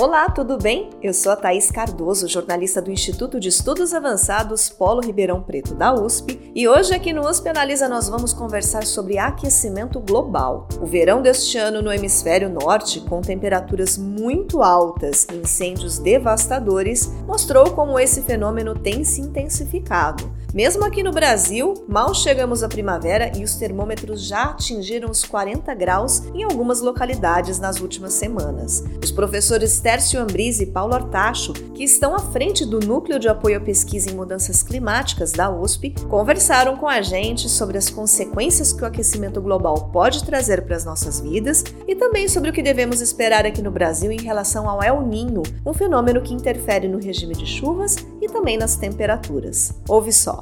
Olá, tudo bem? Eu sou a Thaís Cardoso, jornalista do Instituto de Estudos Avançados Polo Ribeirão Preto da USP, e hoje aqui no USP Analisa nós vamos conversar sobre aquecimento global. O verão deste ano no hemisfério norte, com temperaturas muito altas e incêndios devastadores, mostrou como esse fenômeno tem se intensificado. Mesmo aqui no Brasil, mal chegamos à primavera e os termômetros já atingiram os 40 graus em algumas localidades nas últimas semanas. Os professores Tércio Ambrise e Paulo Artacho, que estão à frente do Núcleo de Apoio à Pesquisa em Mudanças Climáticas da USP, conversaram com a gente sobre as consequências que o aquecimento global pode trazer para as nossas vidas e também sobre o que devemos esperar aqui no Brasil em relação ao El Ninho, um fenômeno que interfere no regime de chuvas e também nas temperaturas. Ouve só.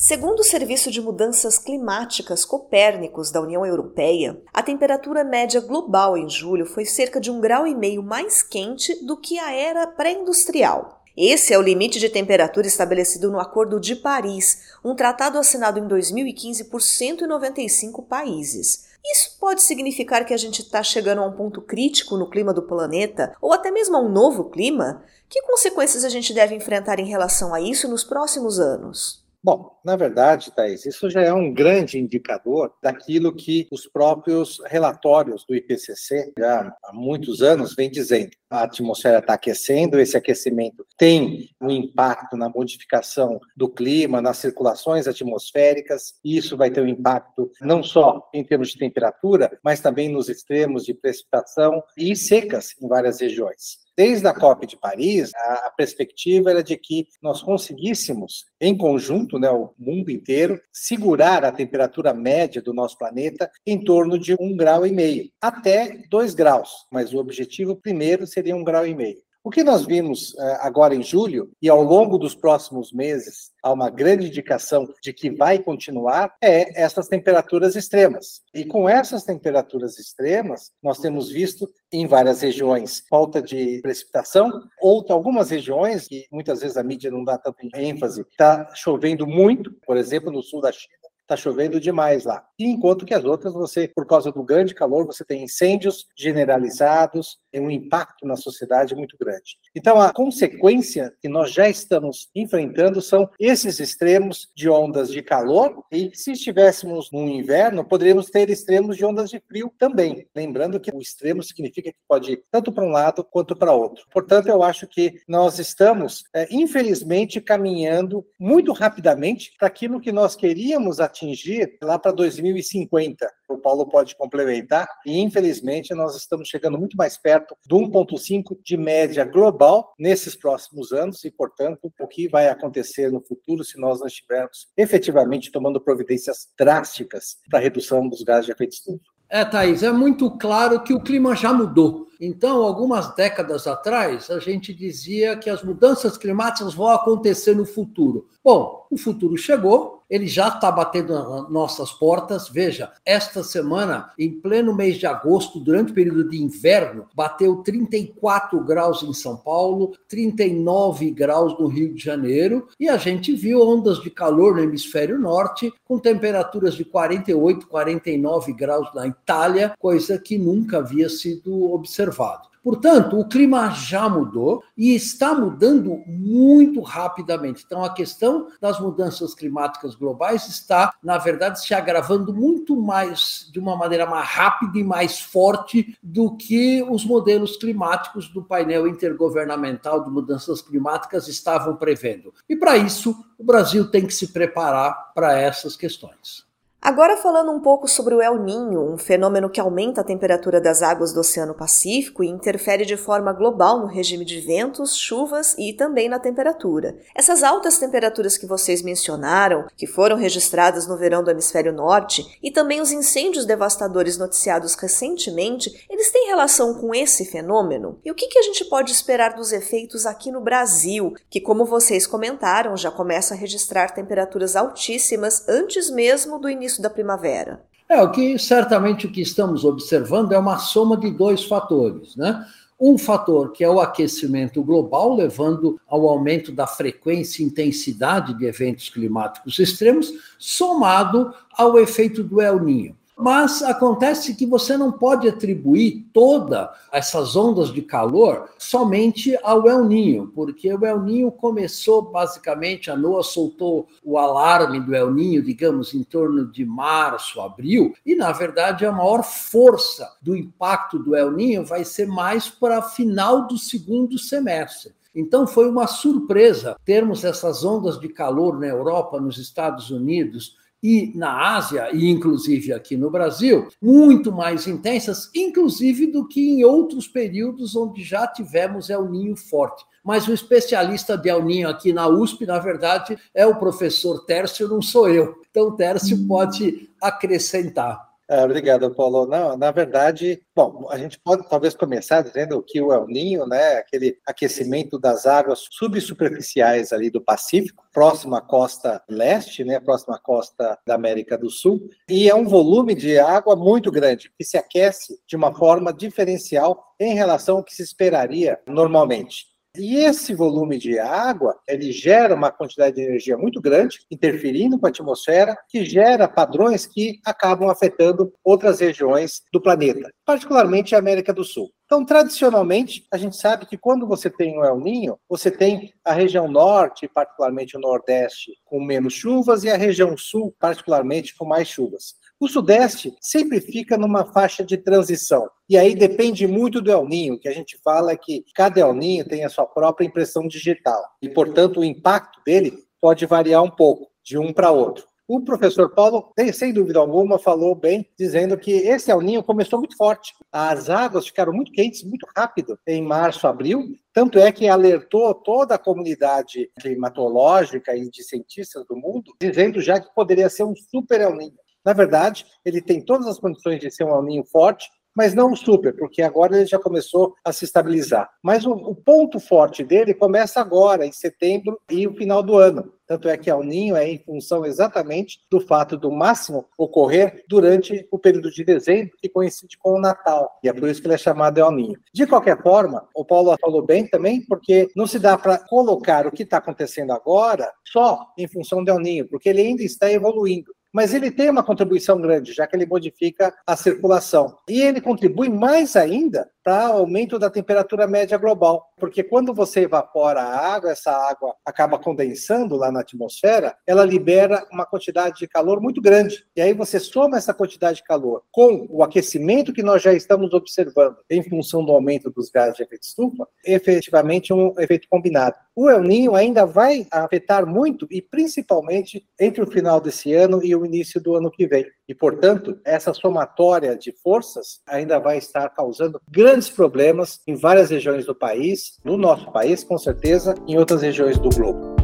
Segundo o Serviço de Mudanças Climáticas Copérnicos da União Europeia, a temperatura média global em julho foi cerca de um grau e meio mais quente do que a era pré-industrial. Esse é o limite de temperatura estabelecido no Acordo de Paris, um tratado assinado em 2015 por 195 países. Isso pode significar que a gente está chegando a um ponto crítico no clima do planeta, ou até mesmo a um novo clima? Que consequências a gente deve enfrentar em relação a isso nos próximos anos? Bom, na verdade, Thais, isso já é um grande indicador daquilo que os próprios relatórios do IPCC, já há muitos anos, vêm dizendo. A atmosfera está aquecendo, esse aquecimento tem um impacto na modificação do clima, nas circulações atmosféricas, e isso vai ter um impacto não só em termos de temperatura, mas também nos extremos de precipitação e secas em várias regiões. Desde a COP de Paris, a, perspectiva era de que nós conseguíssemos, em conjunto, né, o mundo inteiro, segurar a temperatura média do nosso planeta em torno de um grau e meio, até dois graus. Mas o objetivo primeiro seria um grau e meio. O que nós vimos eh, agora em julho e ao longo dos próximos meses, há uma grande indicação de que vai continuar, é essas temperaturas extremas. E com essas temperaturas extremas, nós temos visto em várias regiões falta de precipitação, ou algumas regiões, que muitas vezes a mídia não dá tanta ênfase, está chovendo muito, por exemplo, no sul da China está chovendo demais lá. E enquanto que as outras, você, por causa do grande calor, você tem incêndios generalizados, tem um impacto na sociedade muito grande. Então, a consequência que nós já estamos enfrentando são esses extremos de ondas de calor, e se estivéssemos no inverno, poderíamos ter extremos de ondas de frio também. Lembrando que o extremo significa que pode ir tanto para um lado quanto para outro. Portanto, eu acho que nós estamos, é, infelizmente, caminhando muito rapidamente para aquilo que nós queríamos atingir atingir lá para 2050. O Paulo pode complementar. E, infelizmente, nós estamos chegando muito mais perto do 1,5 de média global nesses próximos anos e, portanto, o que vai acontecer no futuro se nós não estivermos efetivamente tomando providências drásticas para a redução dos gases de efeito estufa. É, Thaís, é muito claro que o clima já mudou. Então, algumas décadas atrás, a gente dizia que as mudanças climáticas vão acontecer no futuro. Bom, o futuro chegou, ele já está batendo nas nossas portas. Veja, esta semana, em pleno mês de agosto, durante o período de inverno, bateu 34 graus em São Paulo, 39 graus no Rio de Janeiro, e a gente viu ondas de calor no hemisfério norte, com temperaturas de 48, 49 graus na Itália, coisa que nunca havia sido observado. Portanto, o clima já mudou e está mudando muito rapidamente. Então, a questão das mudanças climáticas globais está, na verdade, se agravando muito mais, de uma maneira mais rápida e mais forte do que os modelos climáticos do painel intergovernamental de mudanças climáticas estavam prevendo. E para isso, o Brasil tem que se preparar para essas questões. Agora falando um pouco sobre o El Ninho, um fenômeno que aumenta a temperatura das águas do Oceano Pacífico e interfere de forma global no regime de ventos, chuvas e também na temperatura. Essas altas temperaturas que vocês mencionaram, que foram registradas no verão do hemisfério norte, e também os incêndios devastadores noticiados recentemente, eles têm relação com esse fenômeno? E o que, que a gente pode esperar dos efeitos aqui no Brasil, que, como vocês comentaram, já começa a registrar temperaturas altíssimas antes mesmo do início início da primavera? É, o que certamente o que estamos observando é uma soma de dois fatores, né? Um fator que é o aquecimento global, levando ao aumento da frequência e intensidade de eventos climáticos extremos, somado ao efeito do El Ninho. Mas acontece que você não pode atribuir todas essas ondas de calor somente ao El Ninho, porque o El Ninho começou basicamente, a NOAA soltou o alarme do El Ninho, digamos, em torno de março, abril, e na verdade a maior força do impacto do El Ninho vai ser mais para final do segundo semestre. Então foi uma surpresa termos essas ondas de calor na Europa, nos Estados Unidos, e na Ásia, e inclusive aqui no Brasil, muito mais intensas, inclusive do que em outros períodos onde já tivemos El Ninho forte. Mas o especialista de El Ninho aqui na USP, na verdade, é o professor Tércio, não sou eu. Então, Tércio hum. pode acrescentar. É, obrigado, Paulo. Não, na verdade, bom, a gente pode talvez começar dizendo que o El Ninho, né, aquele aquecimento das águas subsuperficiais ali do Pacífico, próximo à costa leste, né, próximo à costa da América do Sul, e é um volume de água muito grande, que se aquece de uma forma diferencial em relação ao que se esperaria normalmente. E esse volume de água, ele gera uma quantidade de energia muito grande, interferindo com a atmosfera, que gera padrões que acabam afetando outras regiões do planeta, particularmente a América do Sul. Então, tradicionalmente, a gente sabe que quando você tem o El Ninho, você tem a região norte, particularmente o nordeste, com menos chuvas, e a região sul, particularmente, com mais chuvas. O Sudeste sempre fica numa faixa de transição. E aí depende muito do El Ninho, que a gente fala que cada El Ninho tem a sua própria impressão digital. E, portanto, o impacto dele pode variar um pouco de um para outro. O professor Paulo, sem dúvida alguma, falou bem, dizendo que esse El Ninho começou muito forte. As águas ficaram muito quentes muito rápido em março, abril, tanto é que alertou toda a comunidade climatológica e de cientistas do mundo, dizendo já que poderia ser um super El Ninho. Na verdade, ele tem todas as condições de ser um aninho forte, mas não super, porque agora ele já começou a se estabilizar. Mas o, o, ponto forte dele começa agora, em setembro e o final do ano. Tanto é que El Ninho é em função exatamente do fato do máximo ocorrer durante o período de dezembro, que coincide com o Natal. E é por isso que ele é chamado El Ninho. De qualquer forma, o Paulo falou bem também, porque não se dá para colocar o que está acontecendo agora só em função do El Ninho, porque ele ainda está evoluindo mas ele tem uma contribuição grande, já que ele modifica a circulação. E ele contribui mais ainda para aumento da temperatura média global, porque quando você evapora a água, essa água acaba condensando lá na atmosfera, ela libera uma quantidade de calor muito grande. E aí você soma essa quantidade de calor com o aquecimento que nós já estamos observando em função do aumento dos gases de efeito estufa, efetivamente um efeito combinado. O El Ninho ainda vai afetar muito e principalmente entre o final desse ano e o início do ano que vem. E, portanto, essa somatória de forças ainda vai estar causando grandes problemas em várias regiões do país, no nosso país, com certeza, em outras regiões do globo.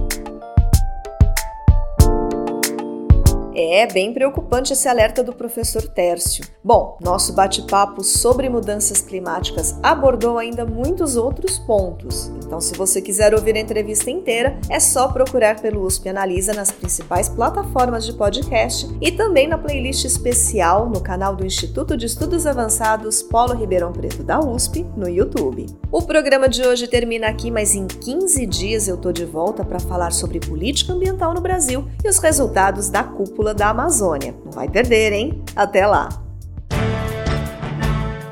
É bem preocupante esse alerta do professor Tércio. Bom, nosso bate-papo sobre mudanças climáticas abordou ainda muitos outros pontos. Então, se você quiser ouvir a entrevista inteira, é só procurar pelo USP Analisa nas principais plataformas de podcast e também na playlist especial no canal do Instituto de Estudos Avançados Polo Ribeirão Preto da USP no YouTube. O programa de hoje termina aqui, mas em 15 dias eu tô de volta para falar sobre política ambiental no Brasil e os resultados da cúpula da Amazônia. Não vai perder, hein? Até lá!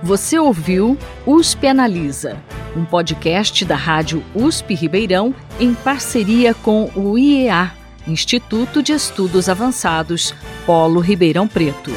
Você ouviu USP Analisa, um podcast da Rádio USP Ribeirão em parceria com o IEA, Instituto de Estudos Avançados, Polo Ribeirão Preto.